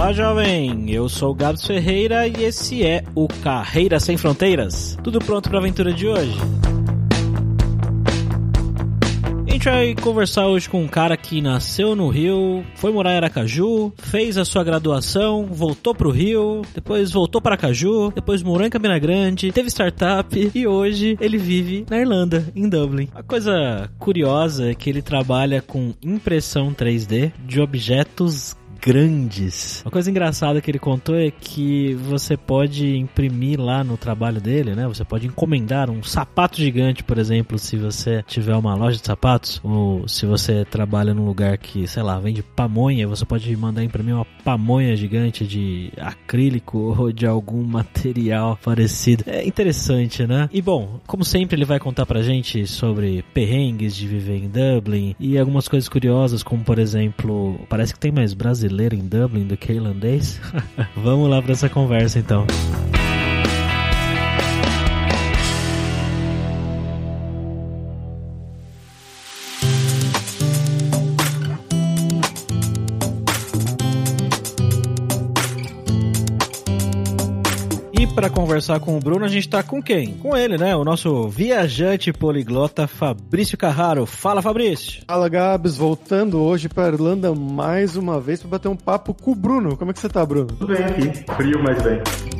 Olá, jovem! Eu sou o Gabs Ferreira e esse é o Carreira Sem Fronteiras. Tudo pronto para a aventura de hoje? A gente vai conversar hoje com um cara que nasceu no Rio, foi morar em Aracaju, fez a sua graduação, voltou pro Rio, depois voltou para Aracaju, depois morou em Campina Grande, teve startup e hoje ele vive na Irlanda, em Dublin. A coisa curiosa é que ele trabalha com impressão 3D de objetos grandes. Uma coisa engraçada que ele contou é que você pode imprimir lá no trabalho dele, né? Você pode encomendar um sapato gigante, por exemplo, se você tiver uma loja de sapatos, ou se você trabalha num lugar que, sei lá, vende pamonha, você pode mandar imprimir uma pamonha gigante de acrílico ou de algum material parecido. É interessante, né? E bom, como sempre, ele vai contar pra gente sobre perrengues de viver em Dublin e algumas coisas curiosas, como por exemplo, parece que tem mais brasileiros brasileiro em Dublin do que irlandês? Vamos lá para essa conversa então. Para conversar com o Bruno, a gente tá com quem? Com ele, né? O nosso viajante poliglota Fabrício Carraro. Fala, Fabrício. Fala, Gabs. Voltando hoje para Irlanda mais uma vez para bater um papo com o Bruno. Como é que você tá, Bruno? Tudo bem aqui. Frio, mas bem.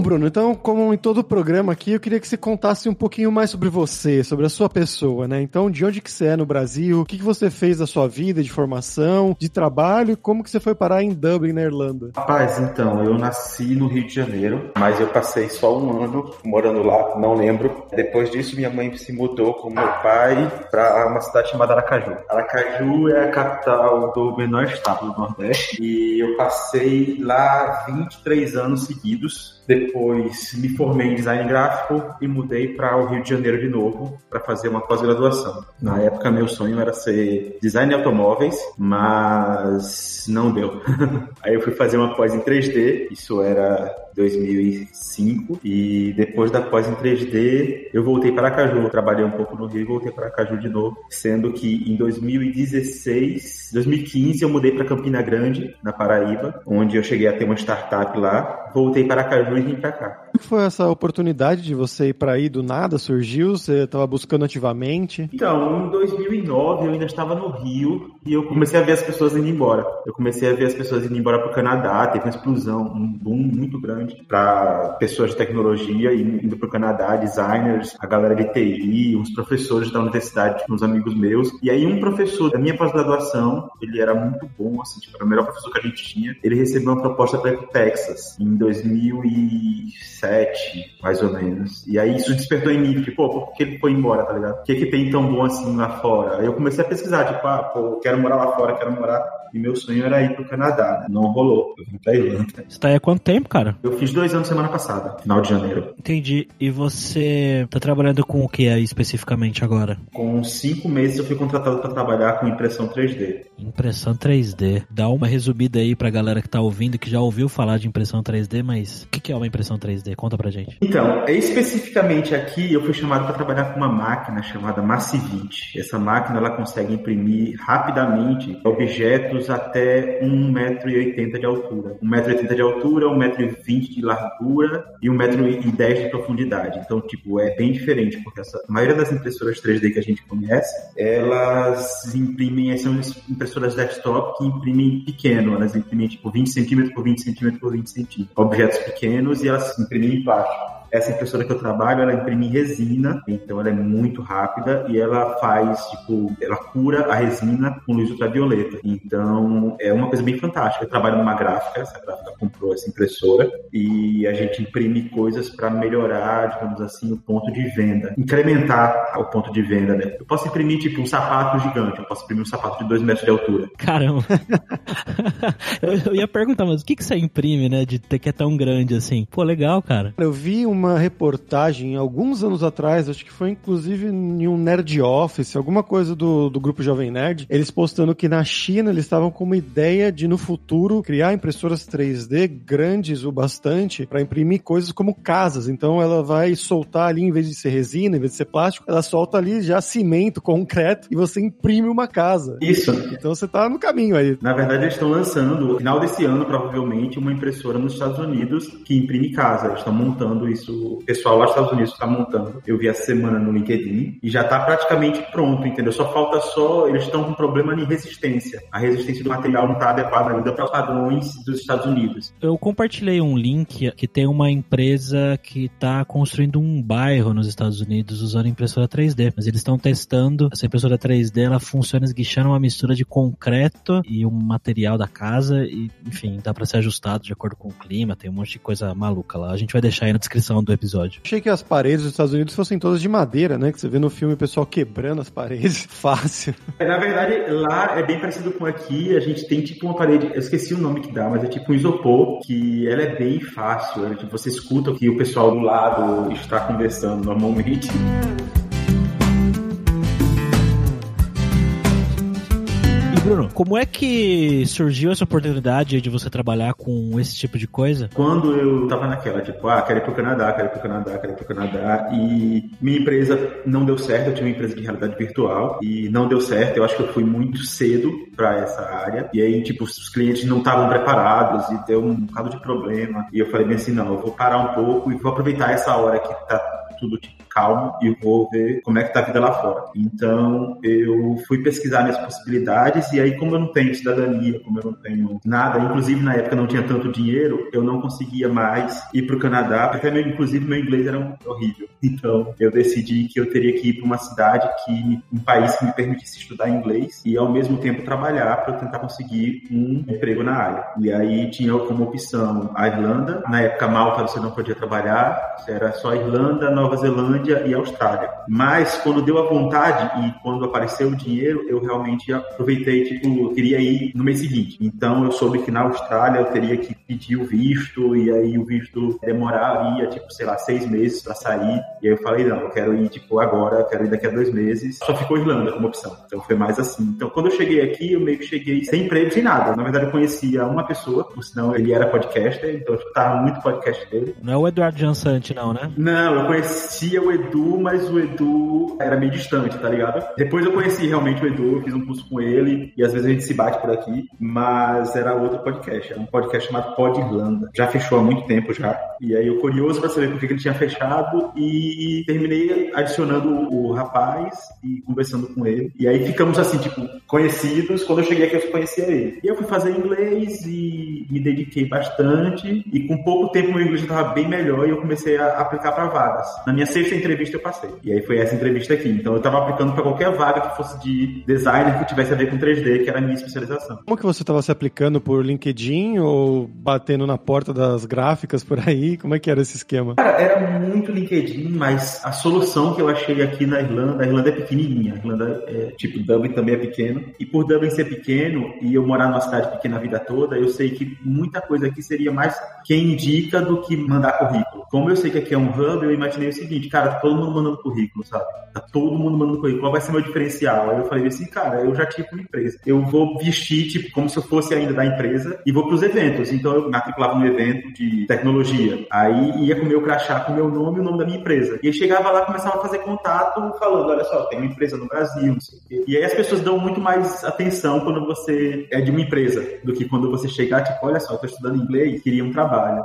Bruno, então, como em todo o programa aqui, eu queria que você contasse um pouquinho mais sobre você, sobre a sua pessoa, né? Então, de onde que você é no Brasil, o que, que você fez da sua vida, de formação, de trabalho, como que você foi parar em Dublin, na Irlanda? Rapaz, então, eu nasci no Rio de Janeiro, mas eu passei só um ano morando lá, não lembro. Depois disso, minha mãe se mudou com meu pai para uma cidade chamada Aracaju. Aracaju é a capital do menor estado do Nordeste e eu passei lá 23 anos seguidos depois me formei em design gráfico e mudei para o Rio de Janeiro de novo para fazer uma pós-graduação. Na época meu sonho era ser design de automóveis, mas não deu. Aí eu fui fazer uma pós em 3D, isso era 2005 e depois da pós em 3D eu voltei para Caju, trabalhei um pouco no Rio e voltei para Caju de novo, sendo que em 2016, 2015 eu mudei para Campina Grande, na Paraíba, onde eu cheguei a ter uma startup lá, voltei para Caju e vim para cá. Como foi essa oportunidade de você ir para aí do nada? Surgiu? Você estava buscando ativamente? Então, em 2009 eu ainda estava no Rio e eu comecei a ver as pessoas indo embora. Eu comecei a ver as pessoas indo embora para o Canadá, teve uma explosão, um boom muito grande para pessoas de tecnologia indo para o Canadá, designers, a galera de TI, uns professores da universidade, uns amigos meus. E aí um professor da minha pós-graduação, ele era muito bom, assim, tipo, era o melhor professor que a gente tinha. Ele recebeu uma proposta para ir para Texas em 2007, mais ou menos. E aí isso despertou em mim, tipo, pô, por que ele foi embora, tá ligado? O que que tem tão bom assim lá fora? Aí eu comecei a pesquisar, tipo, ah, pô, quero morar lá fora, quero morar. E meu sonho era ir pro Canadá, né? Não rolou. Eu vim pra Irlanda. Você tá aí há quanto tempo, cara? Eu fiz dois anos semana passada, final de janeiro. Entendi. E você tá trabalhando com o que aí especificamente agora? Com cinco meses eu fui contratado para trabalhar com impressão 3D. Impressão 3D. Dá uma resumida aí pra galera que tá ouvindo, que já ouviu falar de impressão 3D, mas o que é uma impressão 3D? Conta pra gente. Então, especificamente aqui eu fui chamado para trabalhar com uma máquina chamada Massivite. Essa máquina ela consegue imprimir rapidamente objetos até 1,80m de altura. 1,80m de altura, 1,20m de largura e 1,10m de profundidade. Então, tipo, é bem diferente, porque essa, a maioria das impressoras 3D que a gente conhece, elas imprimem, são impressoras desktop que imprimem pequeno, elas imprimem tipo 20 centímetros por 20 centímetros por 20 centímetros, objetos pequenos e elas imprimem em plástico. Essa impressora que eu trabalho, ela imprime resina, então ela é muito rápida e ela faz, tipo, ela cura a resina com luz ultravioleta. Então, é uma coisa bem fantástica. Eu trabalho numa gráfica, essa gráfica comprou essa impressora e a gente imprime coisas para melhorar, digamos assim, o ponto de venda, incrementar o ponto de venda, né? Eu posso imprimir, tipo, um sapato gigante, eu posso imprimir um sapato de dois metros de altura. Caramba. eu, ia perguntar, mas o que, que você imprime, né, de ter que é tão grande assim? Pô, legal, cara. Eu vi uma reportagem alguns anos atrás, acho que foi inclusive em um Nerd Office, alguma coisa do, do grupo Jovem Nerd, eles postando que na China eles estavam com uma ideia de no futuro criar impressoras 3D grandes o bastante para imprimir coisas como casas. Então ela vai soltar ali, em vez de ser resina, em vez de ser plástico, ela solta ali já cimento, concreto e você imprime uma casa. Isso. Então você tá no caminho aí. Na verdade, eles estão lançando, no final desse ano, provavelmente, uma impressora nos Estados Unidos que imprime casa. Eles estão montando isso, o pessoal lá nos Estados Unidos está montando. Eu vi essa semana no LinkedIn e já está praticamente pronto, entendeu? Só falta só, eles estão com problema de resistência. A resistência do material não está adequada ainda para os padrões dos Estados Unidos. Eu compartilhei um link que tem uma empresa que está construindo um bairro nos Estados Unidos usando impressora 3D, mas eles estão testando essa impressora 3D, ela funciona esguichando uma mistura de concreto e um material da casa e, enfim, dá para ser ajustado de acordo com o clima, tem um monte de coisa maluca lá. A gente vai deixar aí na descrição do episódio. Achei que as paredes dos Estados Unidos fossem todas de madeira, né? Que você vê no filme o pessoal quebrando as paredes fácil. É, na verdade, lá é bem parecido com aqui. A gente tem tipo uma parede, eu esqueci o nome que dá, mas é tipo um isopor, que ela é bem fácil. É, tipo, você escuta o que o pessoal do lado está conversando normalmente. Bruno, como é que surgiu essa oportunidade de você trabalhar com esse tipo de coisa? Quando eu tava naquela, tipo, ah, quero ir pro Canadá, quero ir pro Canadá, quero ir pro Canadá, e minha empresa não deu certo, eu tinha uma empresa de realidade virtual, e não deu certo, eu acho que eu fui muito cedo para essa área, e aí, tipo, os clientes não estavam preparados, e deu um bocado de problema, e eu falei bem assim, não, eu vou parar um pouco e vou aproveitar essa hora que tá tudo tipo, calmo e vou ver como é que tá a vida lá fora. Então, eu fui pesquisar minhas possibilidades e aí, como eu não tenho cidadania, como eu não tenho nada, inclusive na época não tinha tanto dinheiro, eu não conseguia mais ir para o Canadá, porque meu, inclusive meu inglês era horrível. Então, eu decidi que eu teria que ir para uma cidade que, um país que me permitisse estudar inglês e ao mesmo tempo trabalhar para tentar conseguir um emprego na área. E aí tinha como opção a Irlanda. Na época Malta você não podia trabalhar, era só Irlanda, Nova Zelândia e Austrália. Mas quando deu a vontade e quando apareceu o dinheiro, eu realmente aproveitei, tipo, eu queria ir no mês seguinte. Então eu soube que na Austrália eu teria que pedir o visto e aí o visto demoraria, tipo, sei lá, seis meses para sair. E aí eu falei, não, eu quero ir, tipo, agora, eu quero ir daqui a dois meses. Só ficou Irlanda como opção. Então foi mais assim. Então quando eu cheguei aqui, eu meio que cheguei sem emprego, sem nada. Na verdade eu conhecia uma pessoa, por sinal ele era podcaster, então eu escutava muito podcast dele. Não é o Eduardo Jansante, não, né? Não, eu conhecia o Edu, mas o Edu era meio distante, tá ligado? Depois eu conheci realmente o Edu, fiz um curso com ele, e às vezes a gente se bate por aqui, mas era outro podcast, era um podcast chamado Pod Irlanda. Já fechou há muito tempo já. E aí eu curioso para saber por que ele tinha fechado e terminei adicionando o, rapaz e conversando com ele. E aí ficamos assim, tipo, conhecidos. Quando eu cheguei aqui eu conhecia ele. E eu fui fazer inglês e me dediquei bastante e com pouco tempo meu inglês estava bem melhor e eu comecei a aplicar para vagas. Na minha sexta entrevista eu passei. E aí foi essa entrevista aqui. Então eu estava aplicando para qualquer vaga que fosse de designer que tivesse a ver com 3D, que era a minha especialização. Como que você estava se aplicando por LinkedIn ou batendo na porta das gráficas por aí? Como é que era esse esquema? Cara, era muito LinkedIn, mas a solução que eu achei aqui na Irlanda, a Irlanda é pequenininha. A Irlanda é, tipo, Dublin também é pequeno. E por Dublin ser pequeno e eu morar numa cidade pequena a vida toda, eu sei que muita coisa aqui seria mais quem indica do que mandar currículo. Como eu sei que aqui é um hub, eu imaginei o seguinte, cara, tá todo mundo mandando currículo, sabe? Tá todo mundo mandando currículo. Qual vai ser meu diferencial? Aí eu falei assim, cara, eu já tive uma empresa. Eu vou vestir, tipo, como se eu fosse ainda da empresa e vou pros eventos. Então eu matriculava no evento de tecnologia. Aí ia com o meu crachá, com o meu nome e o nome da minha empresa. E aí chegava lá, começava a fazer contato, falando, olha só, tem uma empresa no Brasil, não sei o quê. E aí as pessoas dão muito mais atenção quando você é de uma empresa do que quando você chegar, tipo, olha só, eu tô estudando inglês, queria um trabalho.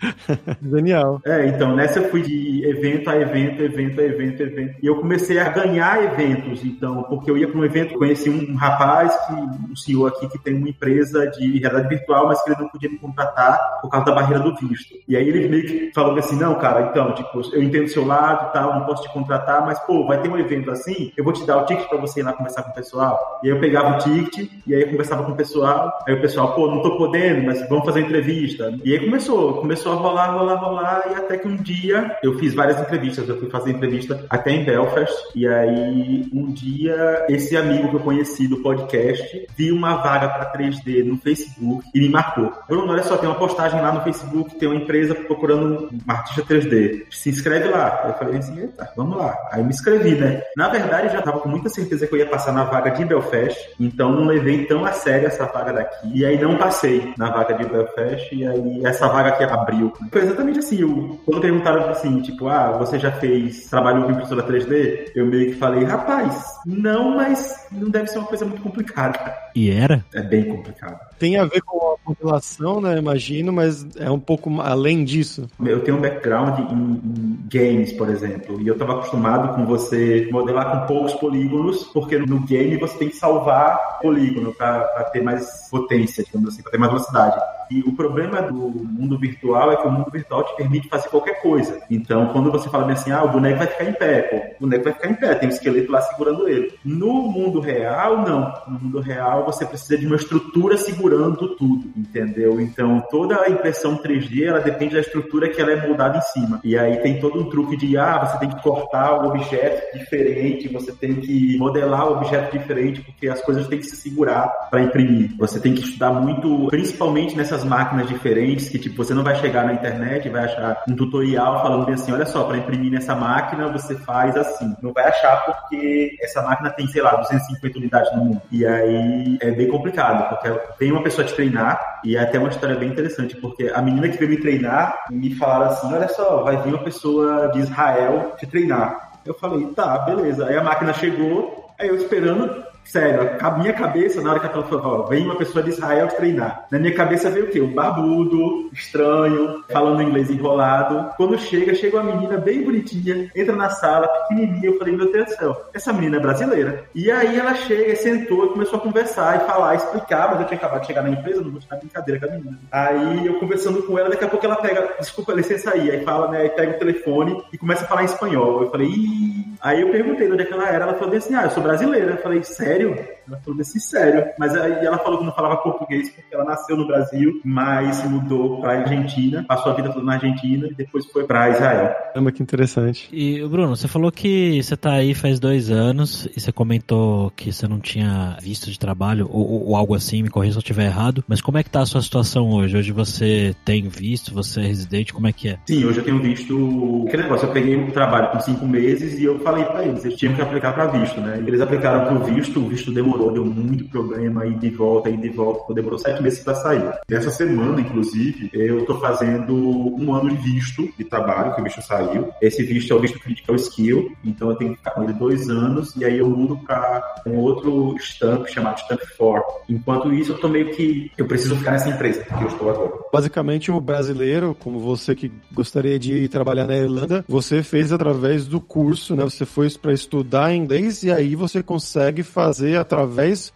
Genial. É, então, nessa eu fui de evento a evento, evento a evento, evento. E eu comecei a ganhar eventos, então, porque eu ia para um evento, conheci um rapaz, que, um senhor aqui que tem uma empresa de realidade virtual, mas que ele não podia me contratar por causa da barreira do visto. E aí aí ele meio que falou assim, não, cara, então, tipo, eu entendo o seu lado e tal, não posso te contratar, mas, pô, vai ter um evento assim, eu vou te dar o ticket pra você ir lá conversar com o pessoal. E aí eu pegava o ticket, e aí eu conversava com o pessoal, aí o pessoal, pô, não tô podendo, mas vamos fazer entrevista. E aí começou, começou a rolar, rolar, rolar, e até que um dia eu fiz várias entrevistas, eu fui fazer entrevista até em Belfast, e aí um dia esse amigo que eu conheci do podcast viu uma vaga para 3D no Facebook e me marcou. Bruno, olha só, tem uma postagem lá no Facebook, tem uma empresa procurando um artista 3D. Se inscreve lá. Eu falei assim, eita, vamos lá. Aí me inscrevi, né? Na verdade, eu já tava com muita certeza que eu ia passar na vaga de Belfast, então não levei tão a sério essa vaga daqui. E aí não passei na vaga de Belfast, e aí essa vaga aqui abriu. Foi exatamente assim, eu, quando perguntaram assim, tipo, ah, você já fez, trabalhou com impressora 3D? Eu meio que falei, rapaz, não, mas não deve ser uma coisa muito complicada. E era? É bem complicado. Tem a ver com a compilação, né? Imagino, mas é um pouco além disso. Eu tenho um background em, em games, por exemplo, e eu estava acostumado com você modelar com poucos polígonos, porque no game você tem que salvar polígono para ter mais potência, digamos assim, para ter mais velocidade. E o problema do mundo virtual é que o mundo virtual te permite fazer qualquer coisa. Então, quando você fala assim, ah, o boneco vai ficar em pé, pô, o boneco vai ficar em pé, tem um esqueleto lá segurando ele. No mundo real, não. No mundo real, você precisa de uma estrutura segurando tudo, entendeu? Então, toda a impressão 3D, ela depende da estrutura que ela é moldada em cima. E aí tem todo um truque de, ah, você tem que cortar o objeto diferente, você tem que modelar o objeto diferente, porque as coisas têm que se segurar para imprimir. Você tem que estudar muito, principalmente nessas máquinas diferentes que, tipo, você não vai chegar na internet e vai achar um tutorial falando assim, olha só, para imprimir nessa máquina você faz assim. Não vai achar porque essa máquina tem, sei lá, 250 unidades no mundo. E aí é bem complicado, porque vem uma pessoa te treinar e é até uma história bem interessante, porque a menina que veio me treinar me falaram assim, olha só, vai vir uma pessoa de Israel te treinar. Eu falei, tá, beleza. Aí a máquina chegou, aí eu esperando Sério, a minha cabeça, na hora que ela falou, vem uma pessoa de Israel treinar. Na minha cabeça veio o quê? Um barbudo, estranho, falando inglês enrolado. Quando chega, chega uma menina bem bonitinha, entra na sala, pequenininha. Eu falei, meu Deus do céu, essa menina é brasileira. E aí ela chega, sentou começou a conversar e falar, explicar, mas eu tinha acabado de chegar na empresa, não vou tirar brincadeira com a menina. Aí eu conversando com ela, daqui a pouco ela pega, desculpa, licença aí. Aí fala, né? Aí pega o telefone e começa a falar em espanhol. Eu falei, Ih. Aí eu perguntei de onde é que ela era. Ela falou assim, ah, eu sou brasileira. Eu falei, sério? Sério? Ela falou assim, sério. Mas aí ela falou que não falava português porque ela nasceu no Brasil, mas se mudou para Argentina, passou a vida toda na Argentina e depois foi para Israel. Caramba, que interessante. E, Bruno, você falou que você tá aí faz dois anos e você comentou que você não tinha visto de trabalho ou, ou algo assim, me corrija se eu estiver errado, mas como é que tá a sua situação hoje? Hoje você tem visto, você é residente, como é que é? Sim, hoje eu tenho visto aquele negócio, eu peguei um trabalho com cinco meses e eu falei para eles, eles tinham que aplicar para visto, né? Eles aplicaram para o visto, o visto demorou, deu muito problema, aí de volta, aí de volta, demorou sete meses para sair. Nessa semana, inclusive, eu tô fazendo um ano de visto de trabalho, que o visto saiu. Esse visto é o visto Critical Skill, então eu tenho que ficar com ele dois anos, e aí eu mudo para um outro stamp chamado Stamp 4. Enquanto isso, eu tô meio que, eu preciso ficar nessa empresa que eu estou agora. Basicamente, o brasileiro, como você que gostaria de trabalhar na Irlanda, você fez através do curso, né? Você foi para estudar inglês e aí você consegue fazer através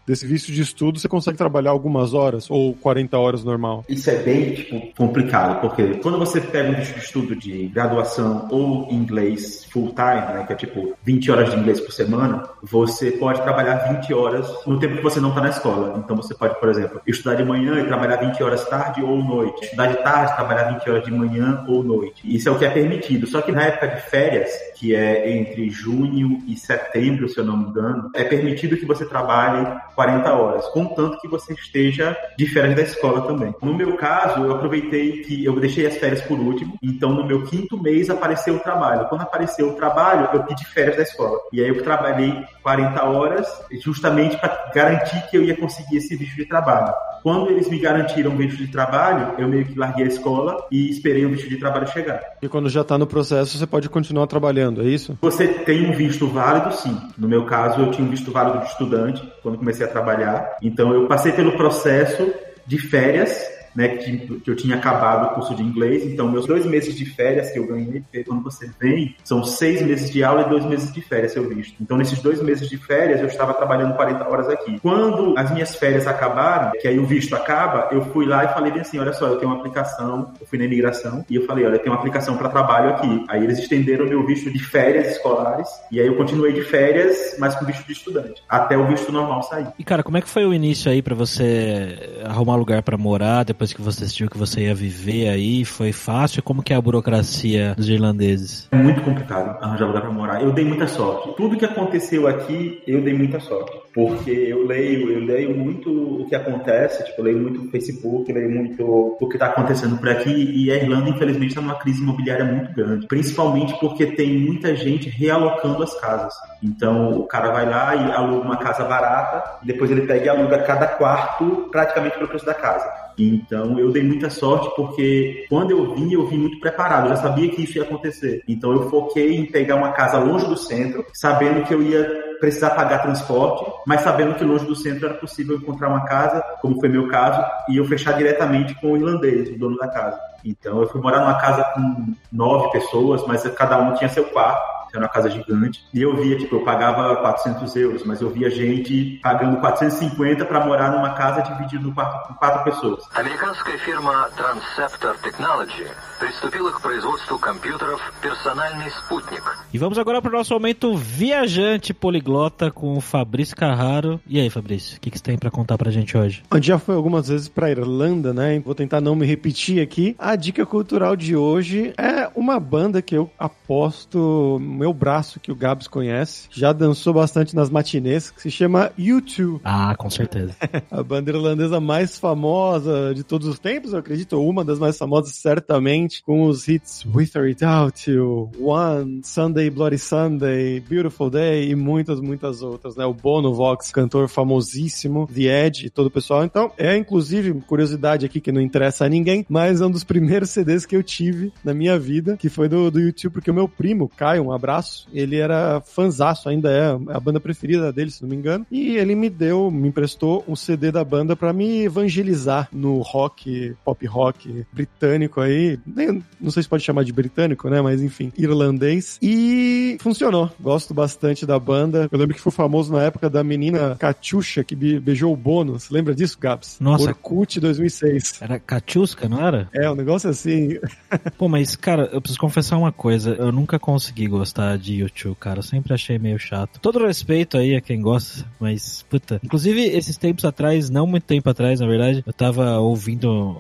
desse visto de estudo, você consegue trabalhar algumas horas ou 40 horas normal? Isso é bem tipo, complicado, porque quando você pega um visto de estudo de graduação ou inglês full time, né, que é tipo 20 horas de inglês por semana, você pode trabalhar 20 horas no tempo que você não está na escola. Então você pode, por exemplo, estudar de manhã e trabalhar 20 horas tarde ou noite. Estudar de tarde, trabalhar 20 horas de manhã ou noite. Isso é o que é permitido. Só que na época de férias, que é entre junho e setembro, se eu não me engano, é permitido que você trabalhe 40 horas, contanto que você esteja de férias da escola também. No meu caso, eu aproveitei que eu deixei as férias por último, então no meu quinto mês apareceu o trabalho. Quando apareceu o trabalho, eu pedi férias da escola. E aí eu trabalhei 40 horas justamente para garantir que eu ia conseguir esse visto de trabalho. Quando eles me garantiram o visto de trabalho, eu meio que larguei a escola e esperei o visto de trabalho chegar. E quando já está no processo, você pode continuar trabalhando, é isso? Você tem um visto válido, sim. No meu caso, eu tinha um visto válido de estudante quando comecei a trabalhar. Então, eu passei pelo processo de férias né, que, que eu tinha acabado o curso de inglês, então meus dois meses de férias que eu ganhei, quando você vem, são seis meses de aula e dois meses de férias, seu visto. Então, nesses dois meses de férias, eu estava trabalhando 40 horas aqui. Quando as minhas férias acabaram, que aí o visto acaba, eu fui lá e falei bem assim, olha só, eu tenho uma aplicação, eu fui na imigração, e eu falei, olha, eu tenho uma aplicação para trabalho aqui. Aí eles estenderam meu visto de férias escolares, e aí eu continuei de férias, mas com visto de estudante, até o visto normal sair. E cara, como é que foi o início aí para você arrumar lugar para morar, depois que você decidiu que você ia viver aí? Foi fácil? Como que é a burocracia dos irlandeses? É muito complicado arranjar lugar para morar. Eu dei muita sorte. Tudo que aconteceu aqui, eu dei muita sorte. Porque eu leio, eu leio muito o que acontece, tipo, eu leio muito o Facebook, leio muito o que está acontecendo por aqui, e a Irlanda, infelizmente, está numa crise imobiliária muito grande. Principalmente porque tem muita gente realocando as casas. Então, o cara vai lá e aluga uma casa barata, depois ele pega e aluga cada quarto praticamente pelo preço da casa. Então eu dei muita sorte porque quando eu vim, eu vim muito preparado, eu já sabia que isso ia acontecer. Então eu foquei em pegar uma casa longe do centro, sabendo que eu ia precisar pagar transporte, mas sabendo que longe do centro era possível encontrar uma casa, como foi meu caso, e eu fechar diretamente com o irlandês, o dono da casa. Então eu fui morar numa casa com nove pessoas, mas cada um tinha seu quarto era uma casa gigante. E eu via, tipo, eu pagava 400 euros, mas eu via gente pagando 450 para morar numa casa dividida no quarto com quatro pessoas. Американская фирма Transceptor Technology приступила к производству компьютеров «Персональный спутник». E vamos agora para o nosso momento viajante poliglota com o Fabrício Carraro. E aí, Fabrício, o que, que você tem para contar pra gente hoje? A gente já foi algumas vezes pra Irlanda, né? Vou tentar não me repetir aqui. A dica cultural de hoje é uma banda que eu aposto meu braço que o Gabs conhece. Já dançou bastante nas matinês, que se chama U2. Ah, com certeza. a banda irlandesa mais famosa de todos os tempos, eu acredito, uma das mais famosas certamente, com os hits With or Without You, One, Sunday Bloody Sunday, Beautiful Day e muitas, muitas outras, né? O Bono Vox, cantor famosíssimo, The Edge e todo o pessoal. Então, é inclusive, curiosidade aqui que não interessa a ninguém, mas é um dos primeiros CDs que eu tive na minha vida, que foi do, do YouTube, porque o meu primo, Caio, um abraço, ele era fanzaço, ainda é a banda preferida dele, se não me engano, e ele me deu, me emprestou um CD da banda para me evangelizar no rock, pop rock britânico aí, nem, não sei se pode chamar de britânico, né, mas enfim, irlandês, e funcionou. Gosto bastante da banda. Eu lembro que foi famoso na época da menina Katiusha que beijou o Bono. Você lembra disso, Gabs? Nossa. Orkut 2006. Era Katiuska, não era? É, um negócio assim. Pô, mas, cara, eu preciso confessar uma coisa. Eu nunca consegui gostar de YouTube, cara. Eu sempre achei meio chato. Todo respeito aí a quem gosta, mas, puta. Inclusive, esses tempos atrás, não muito tempo atrás, na verdade, eu tava ouvindo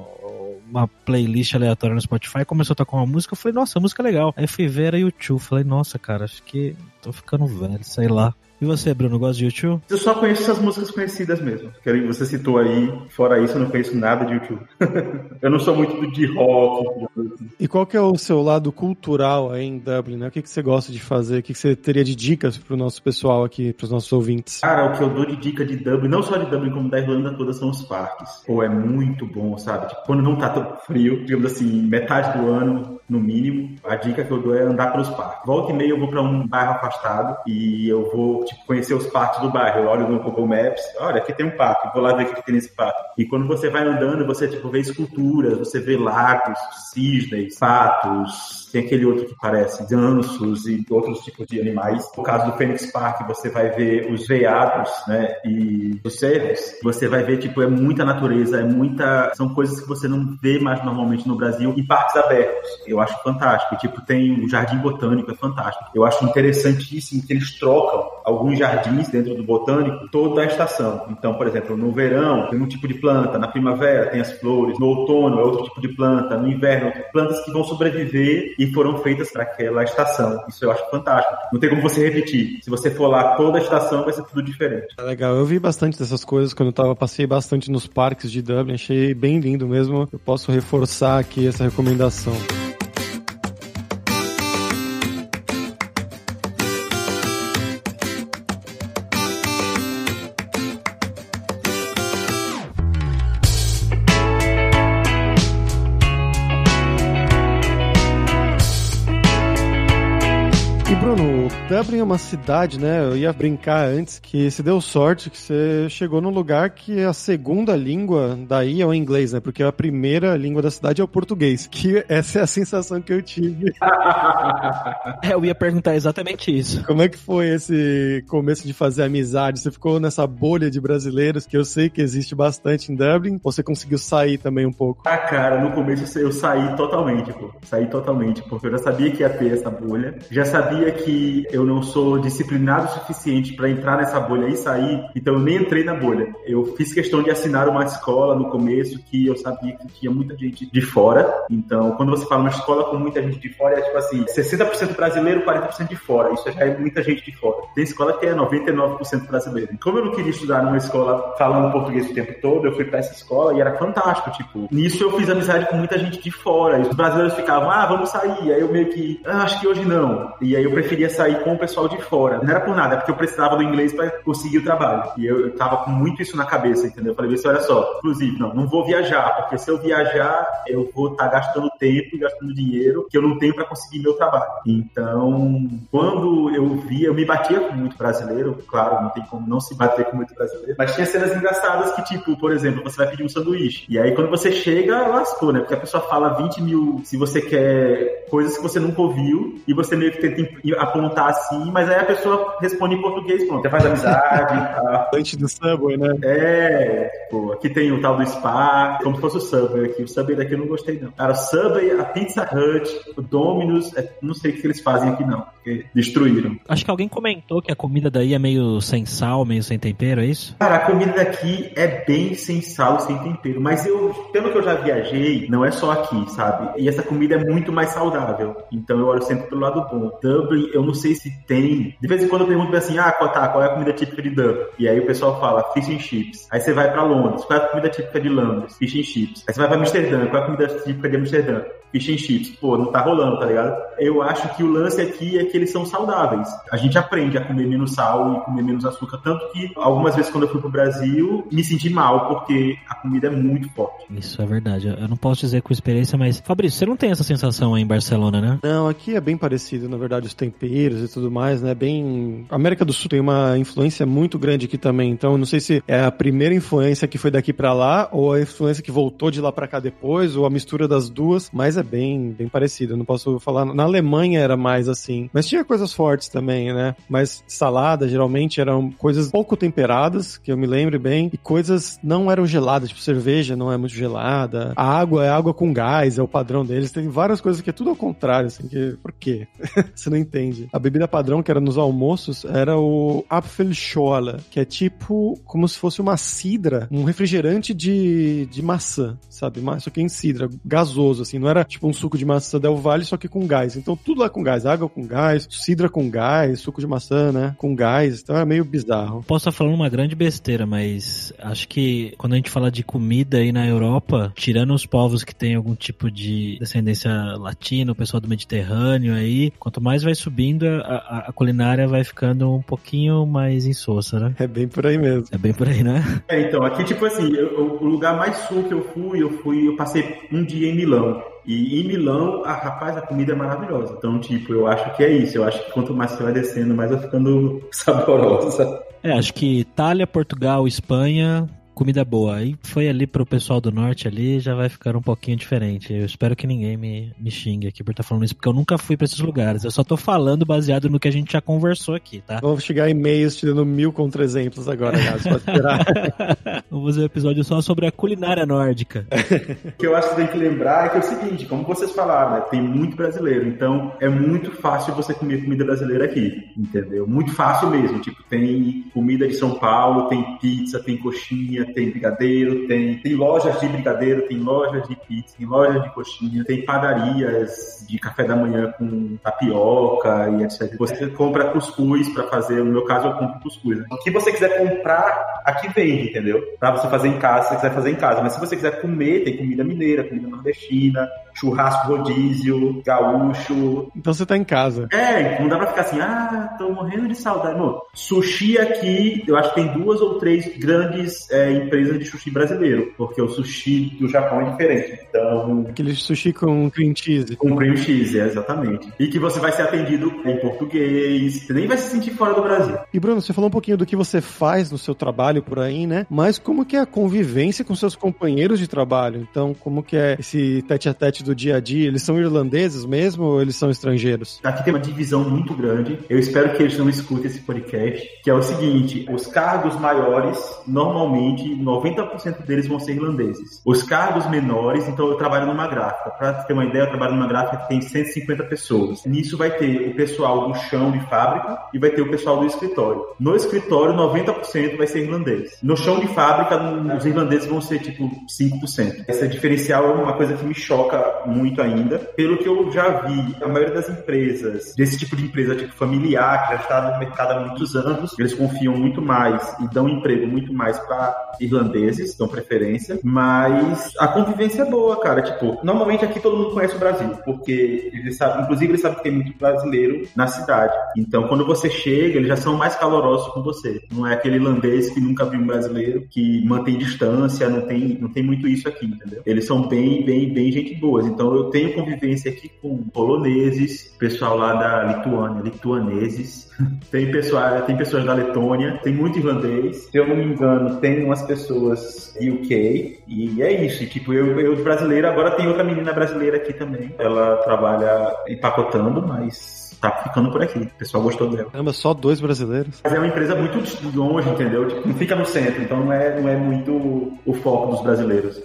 uma playlist aleatória no Spotify, começou a tocar uma música, eu falei, nossa, a música é legal. Aí fui ver, era YouTube, falei, nossa, cara, acho que tô ficando velho, sei lá. E você, Bruno, gosta de YouTube? Eu só conheço essas músicas conhecidas mesmo. Que você citou aí. Fora isso, eu não conheço nada de YouTube. eu não sou muito de rock. E qual que é o seu lado cultural aí em Dublin, né? O que, que você gosta de fazer? O que, que você teria de dicas pro nosso pessoal aqui, pros nossos ouvintes? Cara, o que eu dou de dica de Dublin, não só de Dublin, como da Irlanda toda, são os parques. Pô, é muito bom, sabe? Tipo, quando não tá tão frio, digamos assim, metade do ano, no mínimo, a dica que eu dou é andar pelos parques. Volta e meia eu vou para um bairro afastado e eu vou tipo, conhecer os parques do bairro. Eu olho no Google Maps, olha, aqui tem um parque, vou lá ver o que tem nesse parque. E quando você vai andando, você tipo, vê esculturas, você vê lagos, cisnes, patos, tem aquele outro que parece gansos e outros tipos de animais. No caso do Phoenix Park, você vai ver os veados, né, e os cervos. Você vai ver, tipo, é muita natureza, é muita... São coisas que você não vê mais normalmente no Brasil. E parques abertos. Eu acho fantástico. Tipo, tem o Jardim Botânico, é fantástico. Eu acho interessantíssimo que eles trocam alguns jardins dentro do botânico toda a estação. Então, por exemplo, no verão tem um tipo de planta, na primavera tem as flores, no outono é outro tipo de planta, no inverno plantas que vão sobreviver e foram feitas para aquela estação. Isso eu acho fantástico. Não tem como você repetir. Se você for lá toda a estação vai ser tudo diferente. É legal. Eu vi bastante dessas coisas quando eu tava passei bastante nos parques de Dublin, achei bem lindo mesmo. Eu posso reforçar aqui essa recomendação. Dublin é uma cidade, né? Eu ia brincar antes que se deu sorte que você chegou num lugar que a segunda língua daí é o inglês, né? Porque a primeira língua da cidade é o português. Que essa é a sensação que eu tive. É, eu ia perguntar exatamente isso. Como é que foi esse começo de fazer amizade? Você ficou nessa bolha de brasileiros que eu sei que existe bastante em Dublin? Ou você conseguiu sair também um pouco? Ah, cara, no começo eu saí totalmente, pô. Saí totalmente, porque eu já sabia que ia ter essa bolha. Já sabia que eu não sou disciplinado o suficiente para entrar nessa bolha e sair, então eu nem entrei na bolha. Eu fiz questão de assinar uma escola no começo que eu sabia que tinha muita gente de fora. Então, quando você fala uma escola com muita gente de fora, é tipo assim, 60% brasileiro, 40% de fora. Isso já é muita gente de fora. Tem escola que é 99% brasileiro. Como eu não queria estudar numa escola falando português o tempo todo, eu fui para essa escola e era fantástico, tipo, nisso eu fiz amizade com muita gente de fora. E os brasileiros ficavam, ah, vamos sair. Aí eu meio que, ah, acho que hoje não. E aí eu preferia sair com pessoal de fora. Não era por nada, é porque eu precisava do inglês para conseguir o trabalho. E eu, eu tava com muito isso na cabeça, entendeu? Eu falei, assim, olha só, inclusive, não, não vou viajar, porque se eu viajar, eu vou estar tá gastando tempo e gastando dinheiro que eu não tenho para conseguir meu trabalho. Então, quando eu via, eu me batia com muito brasileiro, claro, não tem como não se bater com muito brasileiro, mas tinha cenas engraçadas que, tipo, por exemplo, você vai pedir um sanduíche. E aí, quando você chega, lascou, né? Porque a pessoa fala 20 mil se você quer coisas que você nunca ouviu e você meio que tenta apontar assim, mas aí a pessoa responde em português, pronto, faz amizade. tá. Antes do Subway, né? É, pô, aqui tem o tal do Spa, como se fosse o Subway aqui. O Subway daqui eu não gostei, não. Cara, o Subway, a Pizza Hut, o Domino's, é, não sei o que eles fazem aqui, não, destruíram. Acho que alguém comentou que a comida daí é meio sem sal, meio sem tempero, é isso? Cara, a comida daqui é bem sem sal, sem tempero, mas eu, pelo que eu já viajei, não é só aqui, sabe? E essa comida é muito mais saudável. Então eu olho sempre pelo lado bom. Dublin, eu não sei se tem. De vez em quando eu pergunto assim: ah, tá, qual é a comida típica de Dublin? E aí o pessoal fala fish and chips. Aí você vai para Londres, qual é a comida típica de Londres? Fish and chips. Aí você vai para Amsterdã, qual é a comida típica de Amsterdã? Fish and chips. Pô, não tá rolando, tá ligado? Eu acho que o lance aqui é que eles são saudáveis. A gente aprende a comer menos sal e comer menos açúcar. Tanto que algumas vezes quando eu fui pro Brasil, me senti mal, porque a comida é muito forte. Isso é verdade. Eu não posso dizer com experiência, mas. Fabrício, você não tem essa sensação aí em Barcelona, né? Não, aqui é bem parecido, na verdade, os temperos e tudo mais, né? Bem. A América do Sul tem uma influência muito grande aqui também. Então, não sei se é a primeira influência que foi daqui para lá, ou a influência que voltou de lá para cá depois, ou a mistura das duas, mas é bem, bem parecido. Não posso falar. Na Alemanha era mais assim. Mas tinha coisas fortes também, né? Mas salada, geralmente, eram coisas pouco temperadas, que eu me lembro bem, e coisas não eram geladas, tipo cerveja não é muito gelada. A água é água com gás, é o padrão deles. Tem várias coisas que é tudo ao contrário, assim, que. Por quê? Você não entende. A bebida padrão que era nos almoços era o Apfelschorle, que é tipo como se fosse uma cidra, um refrigerante de, de maçã, sabe? Só que em cidra, gasoso, assim. Não era tipo um suco de maçã Del Valle, só que com gás. Então tudo lá com gás. Água com gás, cidra com gás, suco de maçã, né? Com gás. Então é meio bizarro. Posso estar falando uma grande besteira, mas acho que quando a gente fala de comida aí na Europa, tirando os povos que têm algum tipo de descendência latina, o pessoal do Mediterrâneo aí, quanto mais vai subindo, a, a, culinária vai ficando um pouquinho mais insossa, né? É bem por aí mesmo. É bem por aí, né? É, então, aqui, tipo assim, eu, o lugar mais sul que eu fui, eu fui, eu passei um dia em Milão. E em Milão, a rapaz, a comida é maravilhosa. Então, tipo, eu acho que é isso. Eu acho que quanto mais você vai descendo, mais vai ficando saborosa. É, acho que Itália, Portugal, Espanha comida boa. Aí foi ali pro pessoal do norte ali, já vai ficar um pouquinho diferente. Eu espero que ninguém me, me xingue aqui por estar tá falando isso, porque eu nunca fui para esses lugares. Eu só tô falando baseado no que a gente já conversou aqui, tá? Vamos chegar e-mails te dando mil contra-exemplos agora, Gás, pode esperar. Vamos fazer um episódio só sobre a culinária nórdica. o que eu acho que tem que lembrar é que é o seguinte, como vocês falaram, né, tem muito brasileiro, então é muito fácil você comer comida brasileira aqui, entendeu? Muito fácil mesmo, tipo, tem comida de São Paulo, tem pizza, tem coxinha, tem brigadeiro, tem, tem lojas de brigadeiro, tem lojas de pizza, tem lojas de coxinha, tem padarias de café da manhã com tapioca e etc. Você compra cuscuz para fazer, no meu caso eu compro cuscuz. Né? O que você quiser comprar aqui vende, entendeu? Pra você fazer em casa, se você quiser fazer em casa. Mas se você quiser comer, tem comida mineira, comida nordestina, churrasco rodízio, gaúcho. Então você tá em casa. É, não dá pra ficar assim, ah, tô morrendo de saudade. Não, sushi aqui, eu acho que tem duas ou três grandes é, empresas de sushi brasileiro, porque o sushi do Japão é diferente. Então. Aquele sushi com cream cheese. Com cream cheese, é, exatamente. E que você vai ser atendido em português, você nem vai se sentir fora do Brasil. E Bruno, você falou um pouquinho do que você faz no seu trabalho por aí, né? Mas como que é a convivência com seus companheiros de trabalho? Então, como que é esse tete a tete do dia a dia? Eles são irlandeses mesmo ou eles são estrangeiros? Aqui tem uma divisão muito grande. Eu espero que eles não escutem esse podcast, que é o seguinte: os cargos maiores, normalmente, 90% deles vão ser irlandeses. Os cargos menores, então eu trabalho numa gráfica. Para ter uma ideia, eu trabalho numa gráfica que tem 150 pessoas. Nisso vai ter o pessoal do chão de fábrica e vai ter o pessoal do escritório. No escritório, 90% vai ser irlandês. No chão de fábrica, os irlandeses vão ser tipo 5%. Esse diferencial é uma coisa que me choca muito ainda. Pelo que eu já vi, a maioria das empresas, desse tipo de empresa tipo familiar, que já está no mercado há muitos anos, eles confiam muito mais e dão emprego muito mais para irlandeses, dão preferência, mas a convivência é boa, cara. Tipo, normalmente aqui todo mundo conhece o Brasil, porque eles sabem, inclusive eles sabem que tem muito brasileiro na cidade. Então, quando você chega, eles já são mais calorosos com você. Não é aquele irlandês que nunca viu um brasileiro, que mantém distância, não tem, não tem muito isso aqui, entendeu? Eles são bem, bem, bem gente boas. Então, eu tenho convivência aqui com poloneses, pessoal lá da Lituânia, lituaneses. Tem, pessoal, tem pessoas da Letônia, tem muito irlandês. Se eu não me engano, tem umas pessoas UK. E é isso. Tipo, eu, eu brasileiro, agora tem outra menina brasileira aqui também. Ela trabalha empacotando, mas tá ficando por aqui. O pessoal gostou dela. Caramba, só dois brasileiros. Mas é uma empresa muito longe, entendeu? Tipo, não fica no centro, então não é, não é muito o foco dos brasileiros.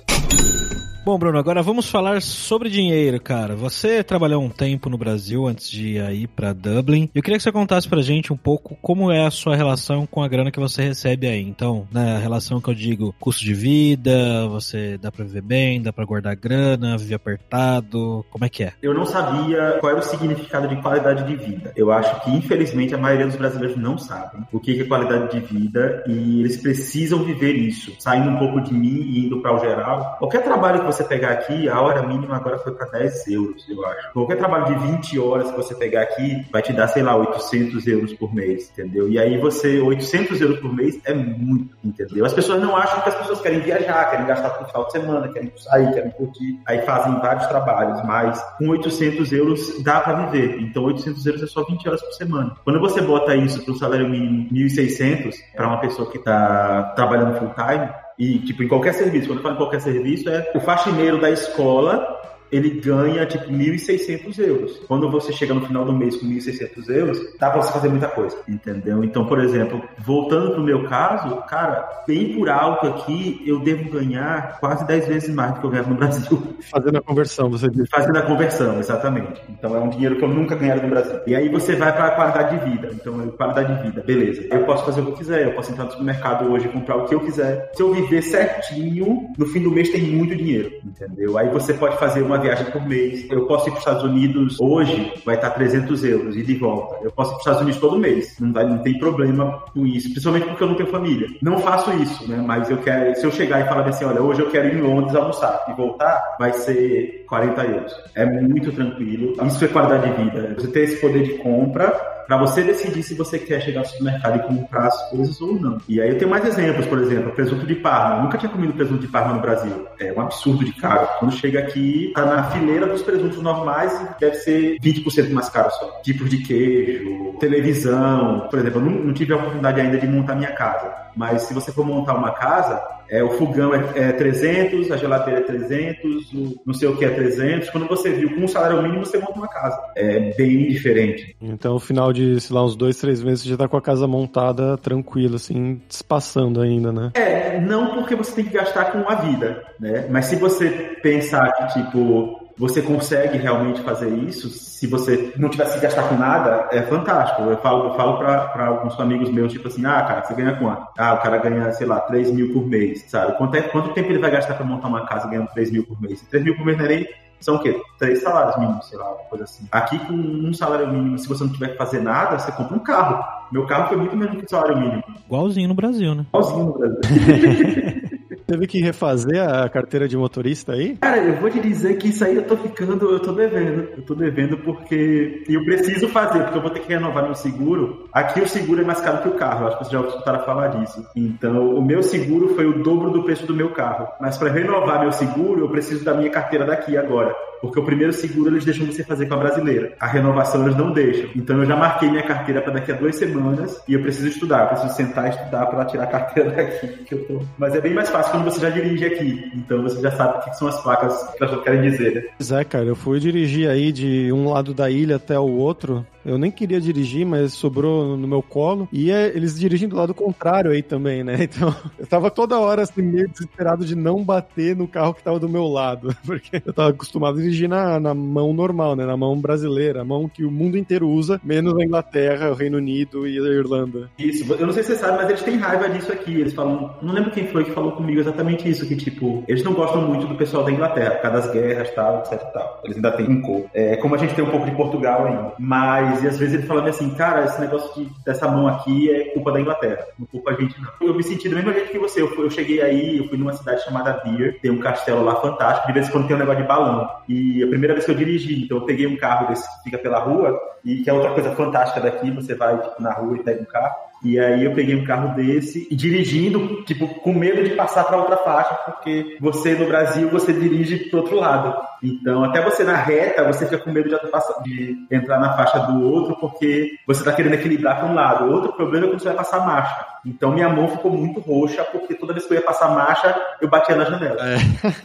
Bom, Bruno, agora vamos falar sobre dinheiro, cara. Você trabalhou um tempo no Brasil antes de ir para Dublin. Eu queria que você contasse pra gente um pouco como é a sua relação com a grana que você recebe aí. Então, na né, relação que eu digo, custo de vida, você dá pra viver bem, dá pra guardar grana, viver apertado, como é que é? Eu não sabia qual era o significado de qualidade de vida. Eu acho que, infelizmente, a maioria dos brasileiros não sabem o que é qualidade de vida e eles precisam viver isso. Saindo um pouco de mim e indo para o geral, qualquer trabalho você pegar aqui, a hora mínima agora foi para 10 euros, eu acho. Qualquer trabalho de 20 horas que você pegar aqui vai te dar, sei lá, 800 euros por mês, entendeu? E aí você, 800 euros por mês é muito, entendeu? As pessoas não acham que as pessoas querem viajar, querem gastar no final de semana, querem sair, querem curtir, aí fazem vários trabalhos, mas com 800 euros dá para viver. Então 800 euros é só 20 horas por semana. Quando você bota isso para o salário mínimo 1.600 para uma pessoa que está trabalhando full time, e, tipo, em qualquer serviço, quando eu falo em qualquer serviço, é o faxineiro da escola ele ganha tipo 1.600 euros. Quando você chega no final do mês com 1.600 euros, dá para você fazer muita coisa, entendeu? Então, por exemplo, voltando pro meu caso, cara, bem por alto aqui, eu devo ganhar quase 10 vezes mais do que eu ganho no Brasil. Fazendo a conversão, você disse. Fazendo a conversão, exatamente. Então é um dinheiro que eu nunca ganharia no Brasil. E aí você vai para a qualidade de vida. Então, qualidade de vida, beleza. Eu posso fazer o que eu quiser, eu posso entrar no supermercado hoje e comprar o que eu quiser. Se eu viver certinho, no fim do mês tem muito dinheiro, entendeu? Aí você pode fazer uma viagem por mês. Eu posso ir para os Estados Unidos hoje, vai estar 300 euros e de volta. Eu posso ir para os Estados Unidos todo mês. Não, vai, não tem problema com isso, principalmente porque eu não tenho família. Não faço isso, né? Mas eu quero, se eu chegar e falar assim, olha, hoje eu quero ir em Londres almoçar e voltar, vai ser 40 euros. É muito tranquilo. Isso é qualidade de vida. Você tem esse poder de compra para você decidir se você quer chegar ao supermercado e comprar as coisas ou não. E aí eu tenho mais exemplos, por exemplo, presunto de Parma. Eu nunca tinha comido presunto de Parma no Brasil. É um absurdo de caro. Quando chega aqui, tá na fileira dos presuntos normais e deve ser 20% mais caro só. Tipos de queijo, televisão. Por exemplo, eu não, não tive a oportunidade ainda de montar minha casa. Mas se você for montar uma casa, é, o fogão é, é 300, a geladeira é 300, o não sei o que é 300. Quando você viu com um salário mínimo, você monta uma casa. É bem diferente. Então, no final de, sei lá, uns dois, três meses, você já tá com a casa montada tranquila, assim, despassando ainda, né? É, não porque você tem que gastar com a vida, né? Mas se você pensar que, tipo, você consegue realmente fazer isso, se você não tivesse que gastar com nada, é fantástico. Eu falo, eu falo pra, alguns amigos meus, tipo assim, ah, cara, você ganha quanto? Ah, o cara ganha, sei lá, 3 mil por mês, sabe? Quanto, é, quanto tempo ele vai gastar pra montar uma casa ganhando 3 mil por mês? 3 mil por mês não é nem são o quê? Três salários mínimos, sei lá, uma coisa assim. Aqui, com um salário mínimo, se você não tiver que fazer nada, você compra um carro. Meu carro foi muito menos que o salário mínimo. Igualzinho no Brasil, né? Igualzinho no Brasil. Teve que refazer a carteira de motorista aí? Cara, eu vou te dizer que isso aí eu tô ficando, eu tô devendo. Eu tô devendo porque eu preciso fazer, porque eu vou ter que renovar meu seguro. Aqui o seguro é mais caro que o carro, acho que vocês já escutaram falar disso. Então, o meu seguro foi o dobro do preço do meu carro. Mas para renovar meu seguro, eu preciso da minha carteira daqui agora. Porque o primeiro seguro eles deixam você fazer com a brasileira. A renovação eles não deixam. Então eu já marquei minha carteira para daqui a duas semanas e eu preciso estudar. Eu preciso sentar e estudar para tirar a carteira daqui. Tô... Mas é bem mais fácil quando você já dirige aqui. Então você já sabe o que são as placas que elas querem dizer, né? Pois é, cara. Eu fui dirigir aí de um lado da ilha até o outro. Eu nem queria dirigir, mas sobrou no meu colo. E é, eles dirigem do lado contrário aí também, né? Então eu tava toda hora assim, meio desesperado de não bater no carro que tava do meu lado. Porque eu tava acostumado a dirigir na, na mão normal, né? Na mão brasileira, a mão que o mundo inteiro usa, menos a Inglaterra, o Reino Unido e a Irlanda. Isso, eu não sei se você sabe, mas eles têm raiva disso aqui. Eles falam, não lembro quem foi que falou comigo exatamente isso, que tipo, eles não gostam muito do pessoal da Inglaterra, por causa das guerras, tal, etc tal. Eles ainda têm cor. É, como a gente tem um pouco de Portugal ainda. Mas, e às vezes ele fala assim, cara, esse negócio de, dessa mão aqui é culpa da Inglaterra, não culpa a gente não. Eu me senti do mesmo jeito que você. Eu, eu cheguei aí, eu fui numa cidade chamada Beer, tem um castelo lá fantástico, de vez em quando tem um negócio de balão. E a primeira vez que eu dirigi, então eu peguei um carro desse que fica pela rua, e que é outra coisa fantástica daqui, você vai tipo, na rua e pega um carro. E aí eu peguei um carro desse e dirigindo, tipo, com medo de passar para outra faixa, porque você no Brasil você dirige pro outro lado. Então, até você na reta, você fica com medo de, de entrar na faixa do outro, porque você está querendo equilibrar para um lado. Outro problema é quando você vai passar marcha. Então, minha mão ficou muito roxa, porque toda vez que eu ia passar marcha, eu batia na janela. É.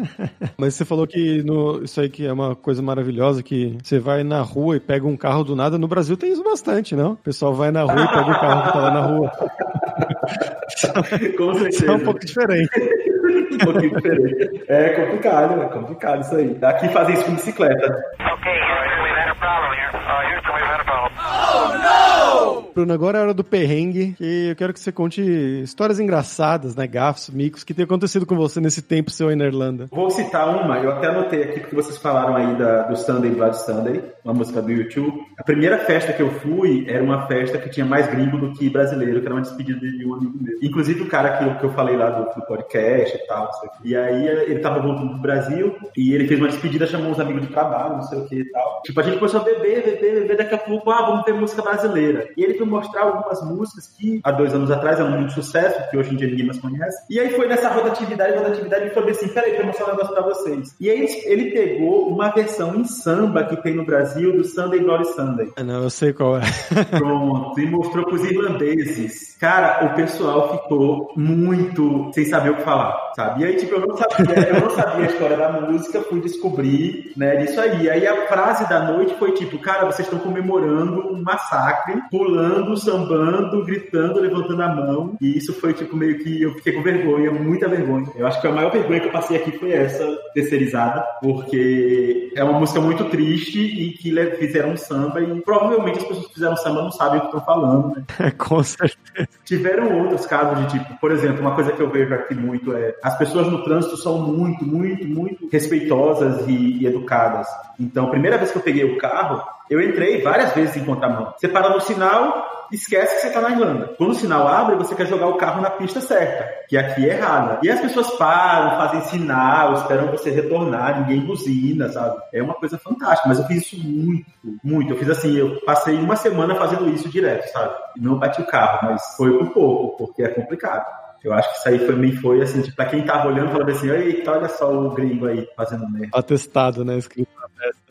Mas você falou que no, isso aí que é uma coisa maravilhosa, que você vai na rua e pega um carro do nada. No Brasil tem isso bastante, não? O pessoal vai na rua e pega o carro que tá lá na rua. Com certeza. é um pouco diferente. um pouquinho diferente. É complicado, é complicado isso aí. Aqui fazem isso com bicicleta. Ok, we've had a problem here. Uh, Houston, we've had a problem. Oh, no! Bruno, agora é hora do perrengue, e eu quero que você conte histórias engraçadas, né, gafos, micos, que tem acontecido com você nesse tempo seu aí na Irlanda. Vou citar uma, eu até anotei aqui porque vocês falaram aí da, do Sunday Blood Sunday, uma música do YouTube. A primeira festa que eu fui era uma festa que tinha mais gringo do que brasileiro, que era uma despedida de um amigo meu. Inclusive o cara que que eu falei lá do, do podcast e tal, E aí ele tava voltando do Brasil e ele fez uma despedida, chamou uns amigos de trabalho, não sei o que e tal. Tipo, a gente começou a beber, beber, beber, daqui a pouco, ah, vamos ter música brasileira. E ele mostrar algumas músicas que há dois anos atrás eram muito sucesso, que hoje em dia ninguém mais conhece. E aí foi nessa rotatividade, rotatividade, e falou assim: peraí, vou mostrar um negócio pra vocês. E aí ele pegou uma versão em samba que tem no Brasil do Sunday Glory Sunday. Ah, não, eu sei qual é. Pronto, e mostrou pros irlandeses. Cara, o pessoal ficou muito sem saber o que falar, sabe? E aí, tipo, eu não sabia, eu não sabia a história da música, fui descobrir, né, disso aí. Aí a frase da noite foi tipo, cara, vocês estão comemorando um massacre, pulando, sambando, gritando, levantando a mão. E isso foi, tipo, meio que eu fiquei com vergonha, muita vergonha. Eu acho que a maior vergonha que eu passei aqui foi essa, terceirizada, porque é uma música muito triste e que fizeram um samba e provavelmente as pessoas que fizeram samba não sabem o que estão falando, né? com certeza. Tiveram outros casos de tipo, por exemplo, uma coisa que eu vejo aqui muito é as pessoas no trânsito são muito, muito, muito respeitosas e, e educadas. Então, a primeira vez que eu peguei o carro, eu entrei várias vezes em contramão. Você para no sinal, esquece que você está na Irlanda. Quando o sinal abre, você quer jogar o carro na pista certa, que aqui é errada. E as pessoas param, fazem sinal, esperam você retornar, ninguém buzina, sabe? É uma coisa fantástica, mas eu fiz isso muito, muito. Eu fiz assim, eu passei uma semana fazendo isso direto, sabe? Não bati o carro, mas foi por pouco, porque é complicado. Eu acho que isso aí foi, foi assim, tipo, pra quem tava olhando, falando assim, eita, olha só o gringo aí fazendo merda. Atestado, né? Escrito.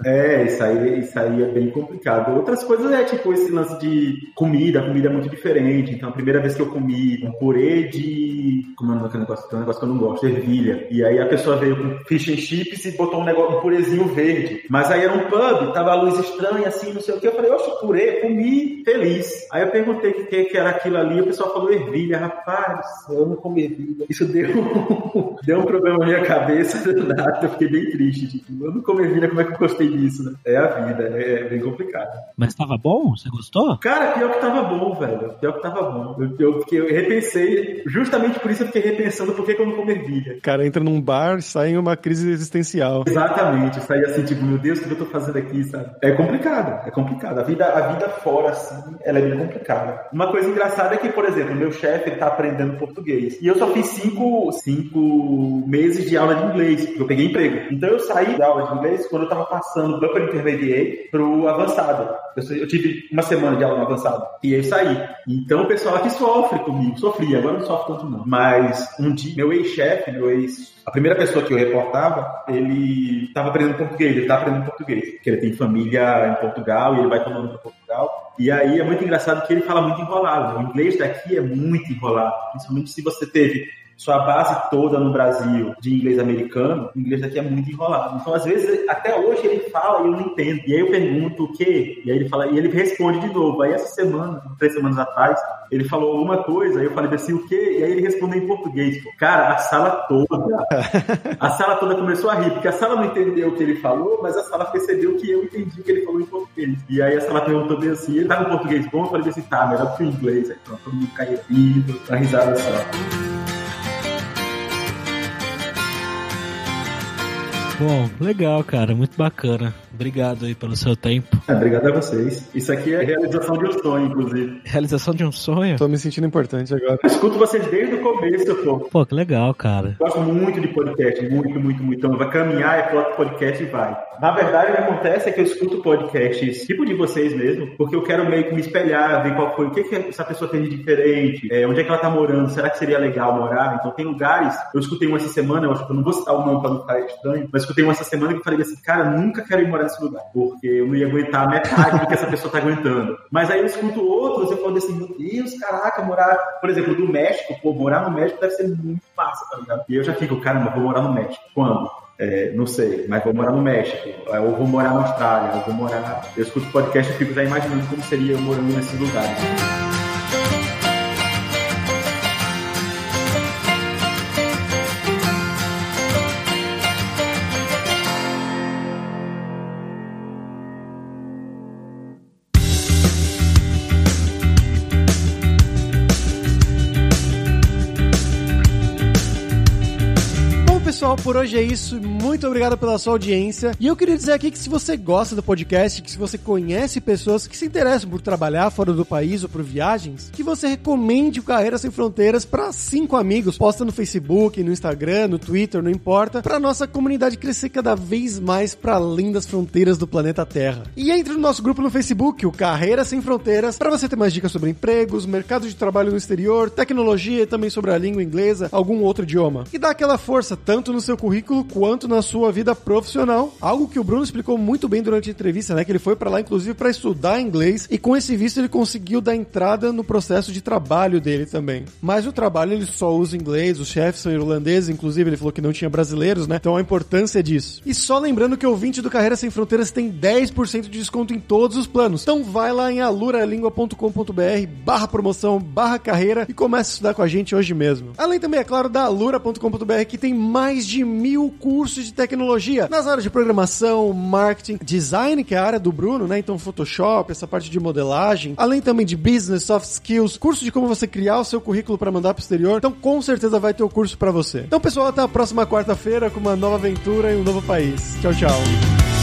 É, isso aí, isso aí é bem complicado. Outras coisas é tipo esse lance de comida, a comida é muito diferente. Então, a primeira vez que eu comi um purê de. Como é o nome daquele negócio? Tem um negócio que eu não gosto, ervilha. E aí a pessoa veio com fish and chips e botou um negócio, um purezinho verde. Mas aí era um pub, tava a luz estranha, assim, não sei o que. Eu falei, oxe, purê, comi feliz. Aí eu perguntei o que, que era aquilo ali, o pessoal falou ervilha. Rapaz, eu não comi ervilha. Isso deu, deu um problema na minha cabeça, nada. Eu fiquei bem triste. Tipo, eu não comi ervilha, como é que gostei disso, né? É a vida, é bem complicado. Mas tava bom? Você gostou? Cara, pior que tava bom, velho. Pior que tava bom. Eu, eu, fiquei, eu repensei, justamente por isso eu fiquei repensando por que, que eu não como ervilha. O cara entra num bar e sai em uma crise existencial. Exatamente. Sai assim, tipo, meu Deus, o que eu tô fazendo aqui, sabe? É complicado, é complicado. A vida, a vida fora, assim, ela é bem complicada. Uma coisa engraçada é que, por exemplo, meu chefe, ele tá aprendendo português. E eu só fiz cinco, cinco meses de aula de inglês, porque eu peguei emprego. Então eu saí da aula de inglês quando eu tava passando do Upper Intermediate pro avançado. Eu, eu, tive uma semana de aula no avançado. E aí saí. Então o pessoal aqui sofre comigo, sofria, agora não sofre tanto não. Mas um dia, meu ex-chefe, meu ex a primeira pessoa que eu reportava, ele estava aprendendo português, ele está aprendendo português, porque ele tem família em Portugal e ele vai tomando para Portugal. E aí é muito engraçado que ele fala muito enrolado. O inglês daqui é muito enrolado, principalmente se você teve sua base toda no Brasil de inglês americano, o inglês daqui é muito enrolado. Então, às vezes, até hoje ele fala e eu não entendo. E aí eu pergunto o quê? E aí ele fala, e ele responde de novo. Aí essa semana, três semanas atrás, ele falou alguma coisa, aí eu falei assim, o quê? E aí ele respondeu em português. Cara, a sala toda, a sala toda começou a rir, porque a sala não entendeu o que ele falou, mas a sala percebeu que eu entendi o que ele falou em português. E aí a sala perguntou bem assim, ele tá com português bom? Eu falei assim, tá, melhor que o inglês. Aí pronto, todo mundo caiu rindo, a risada só. Bom, legal, cara, muito bacana. Obrigado aí pelo seu tempo. É, obrigado a vocês. Isso aqui é realização de um sonho, inclusive. Realização de um sonho? Tô me sentindo importante agora. Eu escuto vocês desde o começo, pô. Pô, que legal, cara. Gosto muito de podcast, muito, muito, muito. Então, vai caminhar, é podcast e vai. Na verdade, o que acontece é que eu escuto podcasts, tipo de vocês mesmo, porque eu quero meio que me espelhar, ver qual foi, o que, que essa pessoa fez de diferente, é, onde é que ela tá morando, será que seria legal morar? Então, tem lugares, eu escutei um essa semana, eu acho que eu não vou citar o nome pra não ficar estranho, mas escutei um essa semana que eu falei assim, cara, nunca quero ir morar nesse lugar, porque eu não ia aguentar metade do que essa pessoa tá aguentando. Mas aí eu escuto outros, eu falo assim, meu Deus, caraca, morar, por exemplo, do México, pô, morar no México deve ser muito massa, tá ligado? E eu já fico, caramba, vou morar no México. Quando? É, não sei, mas vou morar no México, ou vou morar na Austrália, ou vou morar. Eu escuto podcast e fico já imaginando como seria eu morando nesses lugares. Por hoje é isso. Muito obrigado pela sua audiência. E eu queria dizer aqui que se você gosta do podcast, que se você conhece pessoas que se interessam por trabalhar fora do país ou por viagens, que você recomende o Carreira Sem Fronteiras para cinco amigos. Posta no Facebook, no Instagram, no Twitter, não importa, para nossa comunidade crescer cada vez mais para além das fronteiras do planeta Terra. E entre no nosso grupo no Facebook, o Carreira Sem Fronteiras, para você ter mais dicas sobre empregos, mercado de trabalho no exterior, tecnologia e também sobre a língua inglesa, algum outro idioma. E dá aquela força tanto no seu currículo quanto na sua vida profissional. Algo que o Bruno explicou muito bem durante a entrevista, né? Que ele foi para lá, inclusive, para estudar inglês e com esse visto ele conseguiu dar entrada no processo de trabalho dele também. Mas o trabalho ele só usa inglês, os chefes são irlandeses, inclusive ele falou que não tinha brasileiros, né? Então a importância disso. E só lembrando que o ouvinte do Carreira Sem Fronteiras tem 10% de desconto em todos os planos. Então vai lá em aluralingua.com.br barra promoção, barra carreira e comece a estudar com a gente hoje mesmo. Além também, é claro, da alura.com.br que tem mais de mil cursos de tecnologia nas áreas de programação, marketing, design, que é a área do Bruno, né? Então, Photoshop, essa parte de modelagem, além também de business, soft skills, curso de como você criar o seu currículo para mandar pro exterior. Então, com certeza vai ter o curso para você. Então, pessoal, até a próxima quarta-feira com uma nova aventura em um novo país. Tchau, tchau.